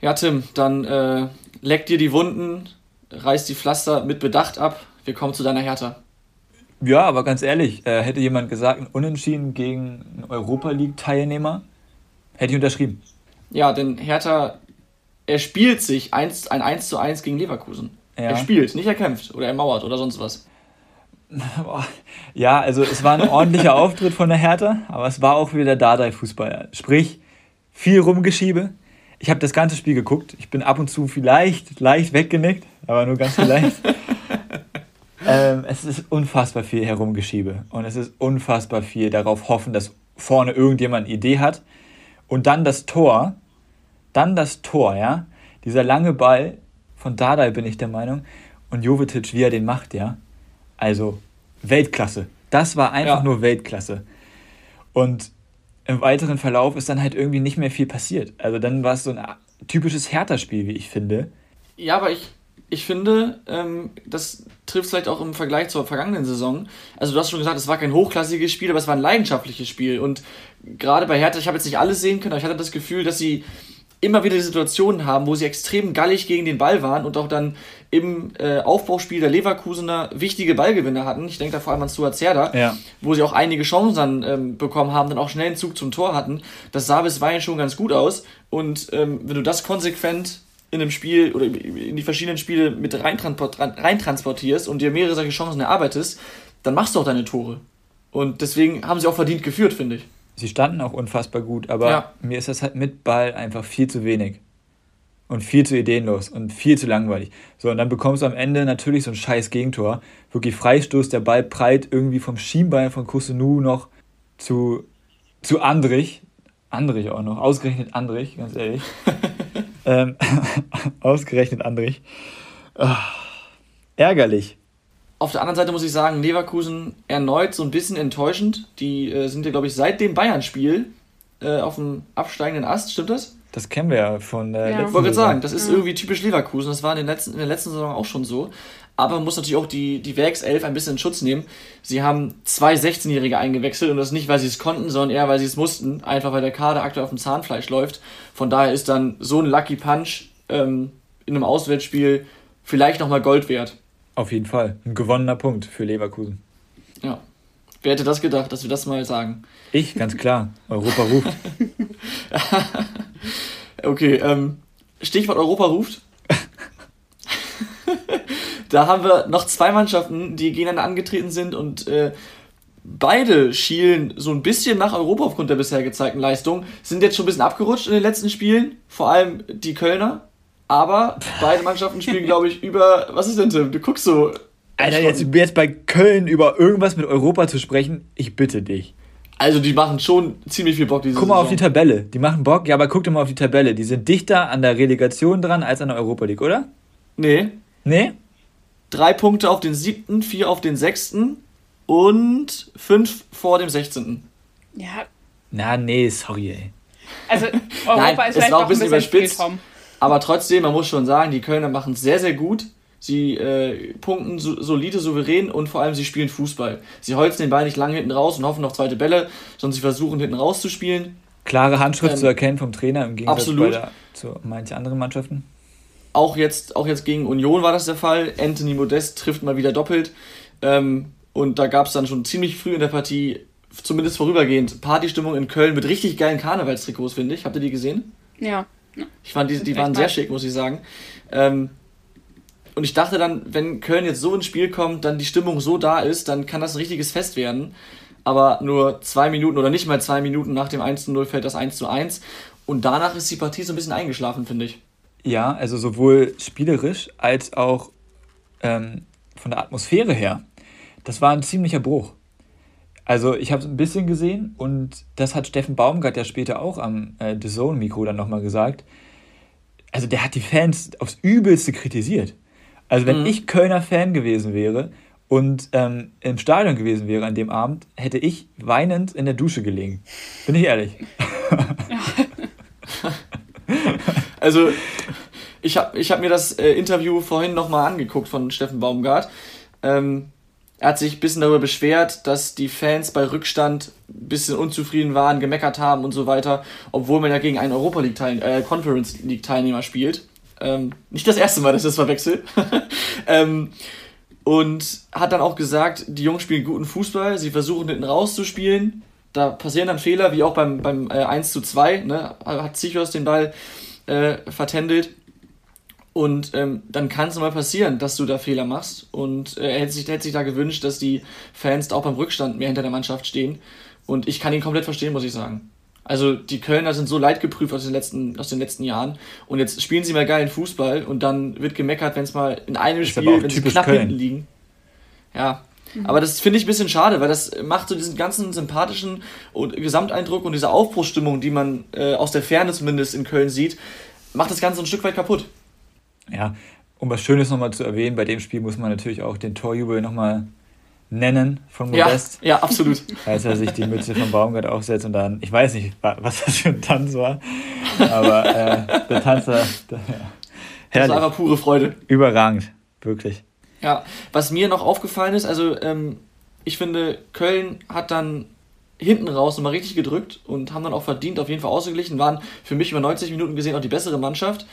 Ja, Tim, dann äh, leck dir die Wunden, reiß die Pflaster mit Bedacht ab. Wir kommen zu deiner Hertha. Ja, aber ganz ehrlich, äh, hätte jemand gesagt, ein Unentschieden gegen einen Europa League-Teilnehmer, hätte ich unterschrieben. Ja, denn Hertha, er spielt sich ein 1 zu 1 gegen Leverkusen. Ja. Er spielt, nicht er kämpft oder er mauert oder sonst was. Ja, also es war ein ordentlicher Auftritt von der Hertha, aber es war auch wieder der Dardai-Fußball. Sprich, viel Rumgeschiebe. Ich habe das ganze Spiel geguckt. Ich bin ab und zu vielleicht leicht weggenickt, aber nur ganz vielleicht. ähm, es ist unfassbar viel Herumgeschiebe und es ist unfassbar viel darauf hoffen, dass vorne irgendjemand eine Idee hat. Und dann das Tor, dann das Tor, ja. Dieser lange Ball, von Dardai bin ich der Meinung. Und Jovetic, wie er den macht, ja. Also Weltklasse. Das war einfach ja. nur Weltklasse. Und im weiteren Verlauf ist dann halt irgendwie nicht mehr viel passiert. Also dann war es so ein typisches Hertha-Spiel, wie ich finde. Ja, aber ich, ich finde, ähm, das trifft vielleicht auch im Vergleich zur vergangenen Saison. Also du hast schon gesagt, es war kein hochklassiges Spiel, aber es war ein leidenschaftliches Spiel. Und gerade bei Hertha, ich habe jetzt nicht alles sehen können, aber ich hatte das Gefühl, dass sie immer wieder Situationen haben, wo sie extrem gallig gegen den Ball waren und auch dann im äh, Aufbauspiel der Leverkusener wichtige Ballgewinne hatten. Ich denke da vor allem an Stuart Zerda, ja. wo sie auch einige Chancen dann ähm, bekommen haben, dann auch schnell einen Zug zum Tor hatten. Das sah bisweilen schon ganz gut aus. Und ähm, wenn du das konsequent in einem Spiel oder in die verschiedenen Spiele mit reintransportierst und dir mehrere solche Chancen erarbeitest, dann machst du auch deine Tore. Und deswegen haben sie auch verdient geführt, finde ich. Sie standen auch unfassbar gut, aber ja. mir ist das halt mit Ball einfach viel zu wenig. Und viel zu ideenlos und viel zu langweilig. So, und dann bekommst du am Ende natürlich so ein scheiß Gegentor. Wirklich Freistoß, der Ball prallt irgendwie vom Schienbein von Kusunu noch zu, zu Andrich. Andrich auch noch, ausgerechnet Andrich, ganz ehrlich. ähm, ausgerechnet Andrich. Oh, ärgerlich. Auf der anderen Seite muss ich sagen, Leverkusen erneut so ein bisschen enttäuschend. Die äh, sind ja, glaube ich, seit dem Bayern-Spiel äh, auf dem absteigenden Ast, stimmt das? Das kennen wir ja von der ja. letzten Ich wollte gerade sagen, das ist ja. irgendwie typisch Leverkusen. Das war in, den letzten, in der letzten Saison auch schon so. Aber man muss natürlich auch die, die Werkself ein bisschen in Schutz nehmen. Sie haben zwei 16-Jährige eingewechselt und das nicht, weil sie es konnten, sondern eher, weil sie es mussten. Einfach weil der Kader aktuell auf dem Zahnfleisch läuft. Von daher ist dann so ein Lucky Punch ähm, in einem Auswärtsspiel vielleicht nochmal Gold wert. Auf jeden Fall. Ein gewonnener Punkt für Leverkusen. Ja. Wer hätte das gedacht, dass wir das mal sagen? Ich, ganz klar. Europa ruft. okay, ähm, Stichwort Europa ruft. da haben wir noch zwei Mannschaften, die gegeneinander angetreten sind und äh, beide schielen so ein bisschen nach Europa aufgrund der bisher gezeigten Leistung, sind jetzt schon ein bisschen abgerutscht in den letzten Spielen, vor allem die Kölner. Aber beide Mannschaften spielen, glaube ich, über. Was ist denn, Tim? Du guckst so. Alter, jetzt, jetzt bei Köln über irgendwas mit Europa zu sprechen, ich bitte dich. Also, die machen schon ziemlich viel Bock diese Guck mal Saison. auf die Tabelle. Die machen Bock, ja, aber guck dir mal auf die Tabelle. Die sind dichter an der Relegation dran als an der Europa League, oder? Nee. Nee? Drei Punkte auf den siebten, vier auf den sechsten und fünf vor dem sechzehnten. Ja. Na, nee, sorry, ey. Also, Europa Nein, ist vielleicht auch ein bisschen überspitzt. Viel, aber trotzdem, man muss schon sagen, die Kölner machen es sehr, sehr gut. Sie äh, punkten so, solide, souverän und vor allem sie spielen Fußball. Sie holzen den Ball nicht lange hinten raus und hoffen auf zweite Bälle, sondern sie versuchen hinten rauszuspielen. Klare Handschrift ähm, zu erkennen vom Trainer im Gegensatz absolut. Der, zu manchen anderen Mannschaften. Auch jetzt, auch jetzt gegen Union war das der Fall. Anthony Modest trifft mal wieder doppelt. Ähm, und da gab es dann schon ziemlich früh in der Partie, zumindest vorübergehend, Partystimmung in Köln mit richtig geilen Karnevalstrikots, finde ich. Habt ihr die gesehen? Ja. Ich fand, die, die waren sehr schick, muss ich sagen. Ähm, und ich dachte dann, wenn Köln jetzt so ins Spiel kommt, dann die Stimmung so da ist, dann kann das ein richtiges Fest werden. Aber nur zwei Minuten oder nicht mal zwei Minuten nach dem 1-0 fällt das 1-1. Und danach ist die Partie so ein bisschen eingeschlafen, finde ich. Ja, also sowohl spielerisch als auch ähm, von der Atmosphäre her. Das war ein ziemlicher Bruch. Also ich habe es ein bisschen gesehen und das hat Steffen Baumgart ja später auch am äh, The Zone-Mikro dann nochmal gesagt. Also der hat die Fans aufs Übelste kritisiert. Also wenn mhm. ich Kölner Fan gewesen wäre und ähm, im Stadion gewesen wäre an dem Abend, hätte ich weinend in der Dusche gelegen. Bin ich ehrlich. also ich habe ich hab mir das äh, Interview vorhin nochmal angeguckt von Steffen Baumgart. Ähm, er hat sich ein bisschen darüber beschwert, dass die Fans bei Rückstand ein bisschen unzufrieden waren, gemeckert haben und so weiter, obwohl man ja gegen einen Europa League Teil äh, Conference League Teilnehmer spielt. Ähm, nicht das erste Mal, dass ich das verwechsel. ähm, und hat dann auch gesagt, die Jungs spielen guten Fußball, sie versuchen hinten rauszuspielen. Da passieren dann Fehler, wie auch beim, beim äh, 1 zu 2, ne? hat Zichos den Ball äh, vertändelt. Und ähm, dann kann es mal passieren, dass du da Fehler machst. Und äh, er hätte sich, hätte sich da gewünscht, dass die Fans auch beim Rückstand mehr hinter der Mannschaft stehen. Und ich kann ihn komplett verstehen, muss ich sagen. Also die Kölner sind so leidgeprüft aus den letzten, aus den letzten Jahren. Und jetzt spielen sie mal geilen Fußball und dann wird gemeckert, wenn es mal in einem Spiel, wenn sie knapp Köln. hinten liegen. Ja. Mhm. Aber das finde ich ein bisschen schade, weil das macht so diesen ganzen sympathischen Gesamteindruck und diese Aufbruchsstimmung, die man äh, aus der Ferne zumindest in Köln sieht, macht das Ganze ein Stück weit kaputt. Ja, um was Schönes nochmal zu erwähnen, bei dem Spiel muss man natürlich auch den Torjubel nochmal nennen von Modest. Ja, ja, absolut. Als er sich die Mütze von Baumgart aufsetzt und dann, ich weiß nicht, was das für ein Tanz war, aber äh, der Tanzer, der, ja. Das war einfach pure Freude. Überragend, wirklich. Ja, was mir noch aufgefallen ist, also ähm, ich finde, Köln hat dann hinten raus nochmal richtig gedrückt und haben dann auch verdient auf jeden Fall ausgeglichen, waren für mich über 90 Minuten gesehen auch die bessere Mannschaft.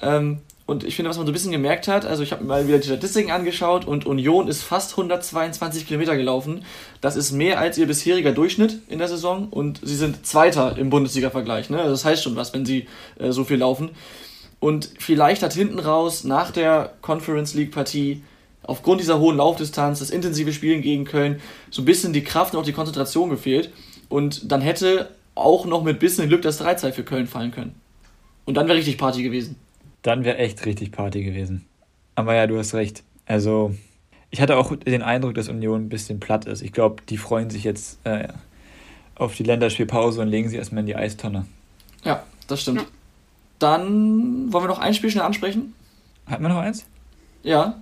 Ähm, und ich finde, was man so ein bisschen gemerkt hat, also ich habe mal wieder die Statistiken angeschaut und Union ist fast 122 Kilometer gelaufen. Das ist mehr als ihr bisheriger Durchschnitt in der Saison und sie sind Zweiter im Bundesliga-Vergleich. Ne? Also das heißt schon was, wenn sie äh, so viel laufen. Und vielleicht hat hinten raus nach der Conference League-Partie aufgrund dieser hohen Laufdistanz, das intensive Spielen gegen Köln, so ein bisschen die Kraft und auch die Konzentration gefehlt. Und dann hätte auch noch mit bisschen Glück das 3 für Köln fallen können. Und dann wäre richtig Party gewesen. Dann wäre echt richtig Party gewesen. Aber ja, du hast recht. Also, ich hatte auch den Eindruck, dass Union ein bisschen platt ist. Ich glaube, die freuen sich jetzt äh, auf die Länderspielpause und legen sie erstmal in die Eistonne. Ja, das stimmt. Dann wollen wir noch ein Spiel schnell ansprechen. Hatten wir noch eins? Ja.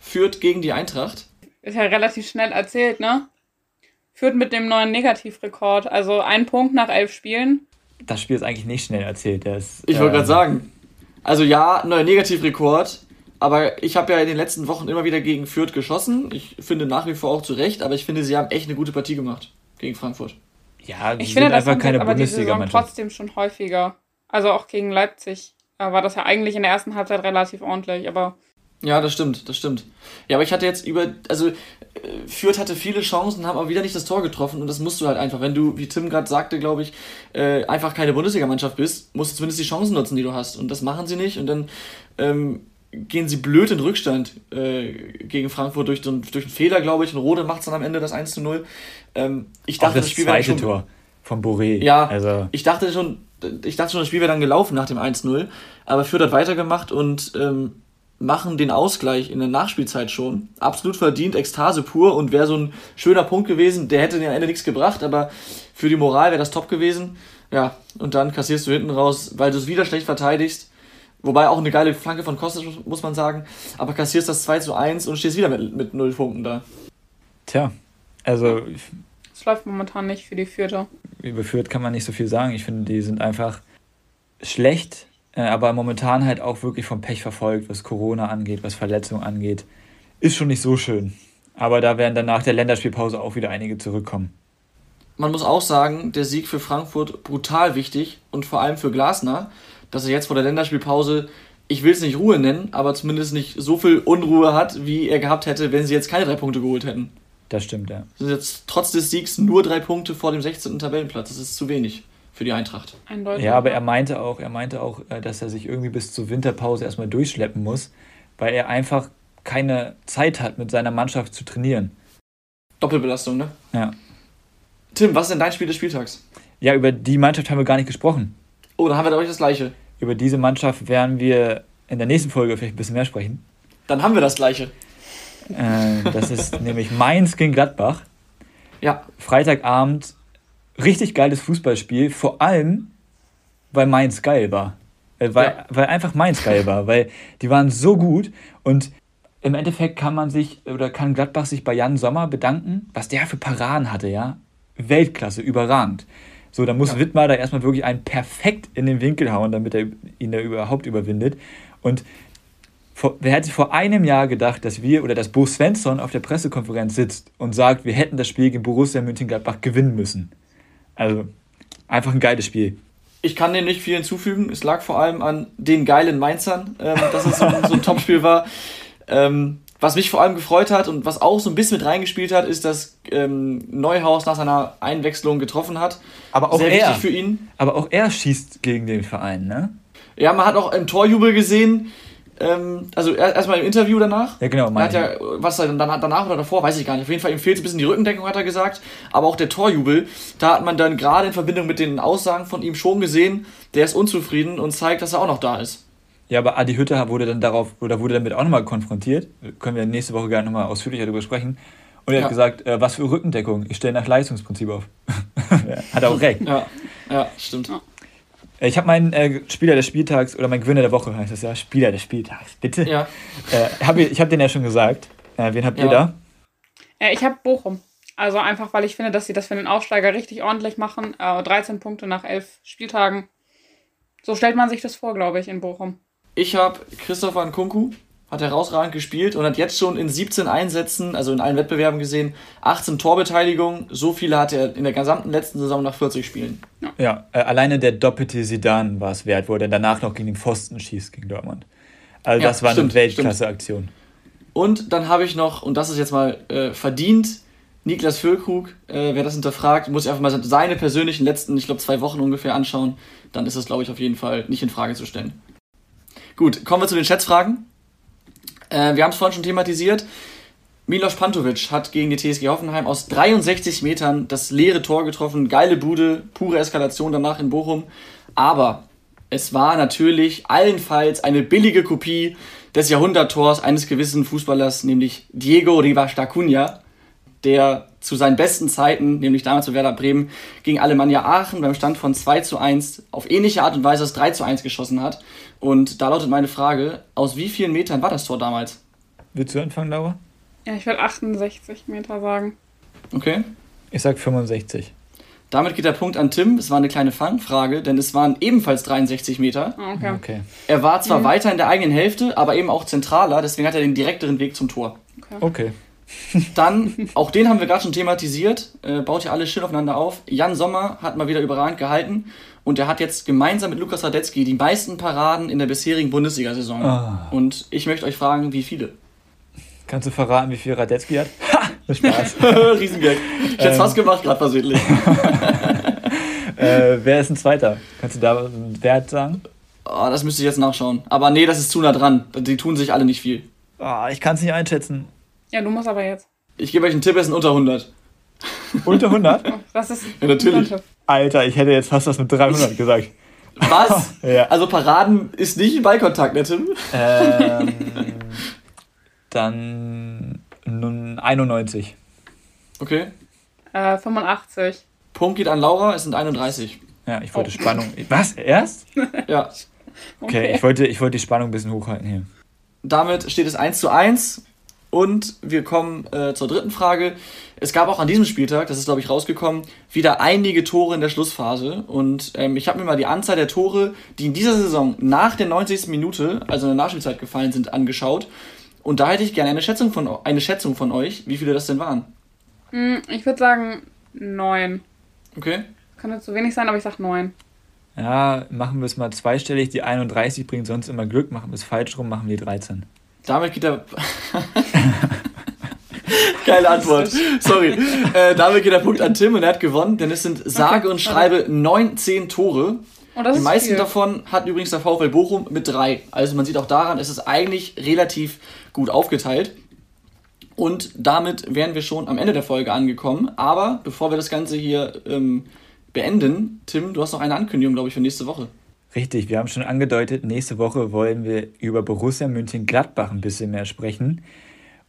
Führt gegen die Eintracht. Ist ja relativ schnell erzählt, ne? Führt mit dem neuen Negativrekord. Also ein Punkt nach elf Spielen. Das Spiel ist eigentlich nicht schnell erzählt. Das, ich wollte äh, gerade sagen. Also ja, neuer Negativrekord. Aber ich habe ja in den letzten Wochen immer wieder gegen Fürth geschossen. Ich finde nach wie vor auch zu Recht, aber ich finde, sie haben echt eine gute Partie gemacht gegen Frankfurt. Ja, ich finde, das einfach keine aber Bundesliga-Mannschaft. trotzdem schon häufiger. Also auch gegen Leipzig war das ja eigentlich in der ersten Halbzeit relativ ordentlich, aber ja, das stimmt, das stimmt. Ja, aber ich hatte jetzt über, also äh, Fürth hatte viele Chancen, haben aber wieder nicht das Tor getroffen und das musst du halt einfach, wenn du, wie Tim gerade sagte, glaube ich, äh, einfach keine Bundesligamannschaft bist, musst du zumindest die Chancen nutzen, die du hast und das machen sie nicht und dann ähm, gehen sie blöd in Rückstand äh, gegen Frankfurt durch, durch einen Fehler, glaube ich, und Rode macht es dann am Ende das 1 zu 0. Ähm, ich dachte, das, das Spiel wäre schon... Tor von Boré. Ja, also. ich dachte schon, ich dachte schon, das Spiel wäre dann gelaufen nach dem 1-0, aber Fürth hat weitergemacht und ähm, machen den Ausgleich in der Nachspielzeit schon. Absolut verdient, Ekstase pur und wäre so ein schöner Punkt gewesen. Der hätte am Ende nichts gebracht, aber für die Moral wäre das top gewesen. Ja, und dann kassierst du hinten raus, weil du es wieder schlecht verteidigst. Wobei auch eine geile Flanke von Kostic, muss man sagen. Aber kassierst das 2 zu 1 und stehst wieder mit, mit 0 Punkten da. Tja, also. Es läuft momentan nicht für die Vierte. Über Fürth kann man nicht so viel sagen. Ich finde, die sind einfach schlecht äh, aber momentan halt auch wirklich vom Pech verfolgt, was Corona angeht, was Verletzungen angeht. Ist schon nicht so schön. Aber da werden dann nach der Länderspielpause auch wieder einige zurückkommen. Man muss auch sagen, der Sieg für Frankfurt brutal wichtig und vor allem für Glasner, dass er jetzt vor der Länderspielpause, ich will es nicht Ruhe nennen, aber zumindest nicht so viel Unruhe hat, wie er gehabt hätte, wenn sie jetzt keine drei Punkte geholt hätten. Das stimmt, ja. Sind jetzt trotz des Siegs nur drei Punkte vor dem 16. Tabellenplatz. Das ist zu wenig für die Eintracht. Eindeutig. Ja, aber er meinte auch, er meinte auch, äh, dass er sich irgendwie bis zur Winterpause erstmal durchschleppen muss, weil er einfach keine Zeit hat, mit seiner Mannschaft zu trainieren. Doppelbelastung, ne? Ja. Tim, was ist denn dein Spiel des Spieltags? Ja, über die Mannschaft haben wir gar nicht gesprochen. Oh, dann haben wir da euch das gleiche. Über diese Mannschaft werden wir in der nächsten Folge vielleicht ein bisschen mehr sprechen. Dann haben wir das gleiche. Äh, das ist nämlich Mainz gegen Gladbach. Ja. Freitagabend, richtig geiles Fußballspiel, vor allem, weil Mainz geil war. Äh, weil, ja. weil einfach Mainz geil war, weil die waren so gut und im Endeffekt kann man sich oder kann Gladbach sich bei Jan Sommer bedanken, was der für Paraden hatte, ja. Weltklasse, überragend. So, da muss ja. Wittmar da erstmal wirklich einen perfekt in den Winkel hauen, damit er ihn da überhaupt überwindet. Und vor, wer hätte vor einem Jahr gedacht, dass wir oder dass Bo Svensson auf der Pressekonferenz sitzt und sagt, wir hätten das Spiel gegen Borussia Mönchengladbach gewinnen müssen. Also, einfach ein geiles Spiel. Ich kann dem nicht viel hinzufügen. Es lag vor allem an den geilen Mainzern, ähm, dass es so, so ein Topspiel war. Ähm, was mich vor allem gefreut hat und was auch so ein bisschen mit reingespielt hat, ist, dass ähm, Neuhaus nach seiner Einwechslung getroffen hat. Aber auch Sehr er, wichtig für ihn. Aber auch er schießt gegen den Verein, ne? Ja, man hat auch im Torjubel gesehen, ähm, also erstmal im Interview danach. Ja, genau. Er hat ja, was er dann danach oder davor, weiß ich gar nicht. Auf jeden Fall ihm fehlt ein bisschen die Rückendeckung, hat er gesagt. Aber auch der Torjubel, da hat man dann gerade in Verbindung mit den Aussagen von ihm schon gesehen, der ist unzufrieden und zeigt, dass er auch noch da ist. Ja, aber Adi Hütter wurde dann darauf oder wurde damit auch nochmal konfrontiert. Können wir nächste Woche gerne nochmal ausführlicher darüber sprechen. Und er ja. hat gesagt, äh, was für Rückendeckung? Ich stelle nach Leistungsprinzip auf. ja, hat er auch recht. Ja, ja stimmt. Äh, ich habe meinen äh, Spieler des Spieltags oder mein Gewinner der Woche heißt das ja. Spieler des Spieltags, bitte. Ja. Äh, hab ich ich habe den ja schon gesagt. Äh, wen habt ja. ihr da? Ja, ich habe Bochum. Also einfach, weil ich finde, dass sie das für den Aufsteiger richtig ordentlich machen. 13 Punkte nach 11 Spieltagen. So stellt man sich das vor, glaube ich, in Bochum. Ich habe Christopher Nkunku, hat herausragend gespielt und hat jetzt schon in 17 Einsätzen, also in allen Wettbewerben gesehen, 18 Torbeteiligungen. So viele hatte er in der gesamten letzten Saison nach 40 Spielen. Ja, ja äh, alleine der doppelte Sidan war es wert, wo er dann danach noch gegen den Pfosten schießt gegen Dortmund. Also ja, das war stimmt, eine Weltklasse-Aktion. Und dann habe ich noch, und das ist jetzt mal äh, verdient, Niklas Füllkrug, äh, wer das hinterfragt, muss einfach mal seine persönlichen letzten, ich glaube, zwei Wochen ungefähr anschauen. Dann ist das, glaube ich, auf jeden Fall nicht in Frage zu stellen. Gut, kommen wir zu den Schätzfragen. Äh, wir haben es vorhin schon thematisiert. Milos Pantovic hat gegen die TSG Hoffenheim aus 63 Metern das leere Tor getroffen. Geile Bude, pure Eskalation danach in Bochum. Aber es war natürlich allenfalls eine billige Kopie des Jahrhunderttors eines gewissen Fußballers, nämlich Diego Rivas da Cunha, der zu seinen besten Zeiten, nämlich damals zu Werder Bremen, gegen Alemannia Aachen beim Stand von 2 zu 1 auf ähnliche Art und Weise das 3 zu 1 geschossen hat. Und da lautet meine Frage, aus wie vielen Metern war das Tor damals? Willst du anfangen, Laura? Ja, ich würde 68 Meter sagen. Okay. Ich sag 65. Damit geht der Punkt an Tim. Es war eine kleine Fangfrage, denn es waren ebenfalls 63 Meter. Ah, okay. okay. Er war zwar mhm. weiter in der eigenen Hälfte, aber eben auch zentraler, deswegen hat er den direkteren Weg zum Tor. Okay. okay. Dann, auch den haben wir gerade schon thematisiert, äh, baut ja alles schön aufeinander auf. Jan Sommer hat mal wieder überragend gehalten und er hat jetzt gemeinsam mit Lukas Radetzky die meisten Paraden in der bisherigen Bundesliga-Saison. Ah. Und ich möchte euch fragen, wie viele? Kannst du verraten, wie viel Radetzky hat? Ha! Spaß. Riesengeld. Ich hätte es fast ähm. gemacht, gerade versehentlich. äh, wer ist ein Zweiter? Kannst du da einen Wert sagen? Oh, das müsste ich jetzt nachschauen. Aber nee, das ist zu nah dran. Die tun sich alle nicht viel. Oh, ich kann es nicht einschätzen. Ja, du musst aber jetzt. Ich gebe euch einen Tipp, es sind unter 100. Unter 100? Was ist? Ja, natürlich. Alter, ich hätte jetzt fast was mit 300 gesagt. Was? ja. Also Paraden ist nicht Ballkontakt, ne Tim? Ähm, dann 91. Okay. Äh, 85. Punkt geht an Laura, es sind 31. Ja, ich wollte oh. Spannung. Was? Erst? ja. Okay, okay, Ich, wollte, ich wollte die Spannung ein bisschen hochhalten hier. Damit steht es 1 zu 1. Und wir kommen äh, zur dritten Frage. Es gab auch an diesem Spieltag, das ist glaube ich rausgekommen, wieder einige Tore in der Schlussphase. Und ähm, ich habe mir mal die Anzahl der Tore, die in dieser Saison nach der 90. Minute, also in der Nachspielzeit gefallen sind, angeschaut. Und da hätte ich gerne eine Schätzung von, eine Schätzung von euch, wie viele das denn waren. Hm, ich würde sagen neun. Okay. Kann jetzt zu wenig sein, aber ich sag neun. Ja, machen wir es mal zweistellig. Die 31 bringt sonst immer Glück. Machen wir es falsch rum, machen wir die 13. Damit geht der. Geile Antwort. Sorry. Äh, damit geht der Punkt an Tim und er hat gewonnen, denn es sind sage und schreibe 19 Tore. Oh, die meisten viel. davon hat übrigens der VfL Bochum mit drei. Also man sieht auch daran, es ist eigentlich relativ gut aufgeteilt. Und damit wären wir schon am Ende der Folge angekommen. Aber bevor wir das Ganze hier ähm, beenden, Tim, du hast noch eine Ankündigung, glaube ich, für nächste Woche. Richtig, wir haben schon angedeutet, nächste Woche wollen wir über Borussia München-Gladbach ein bisschen mehr sprechen.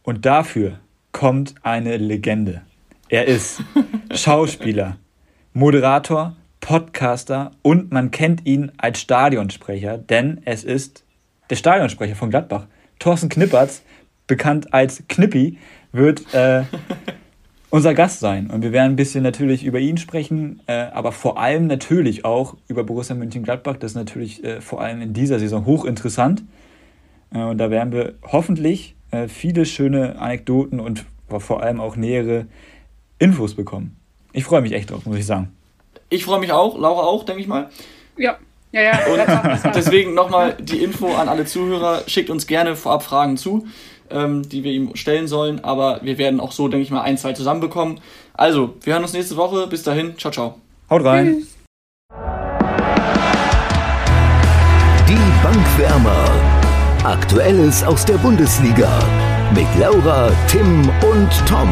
Und dafür kommt eine Legende. Er ist Schauspieler, Moderator, Podcaster und man kennt ihn als Stadionsprecher, denn es ist der Stadionsprecher von Gladbach. Thorsten Knippertz, bekannt als Knippi, wird äh, unser Gast sein. Und wir werden ein bisschen natürlich über ihn sprechen, äh, aber vor allem natürlich auch über Borussia Mönchengladbach. Das ist natürlich äh, vor allem in dieser Saison hochinteressant. Äh, und da werden wir hoffentlich äh, viele schöne Anekdoten und vor allem auch nähere Infos bekommen. Ich freue mich echt drauf, muss ich sagen. Ich freue mich auch, Laura auch, denke ich mal. Ja. Ja, ja. Und deswegen nochmal die Info an alle Zuhörer. Schickt uns gerne vorab Fragen zu ähm, die wir ihm stellen sollen. Aber wir werden auch so, denke ich mal, ein, zwei zusammenbekommen. Also, wir hören uns nächste Woche. Bis dahin. Ciao, ciao. Haut rein. Tschüss. Die Bankwärmer. Aktuelles aus der Bundesliga. Mit Laura, Tim und Tom.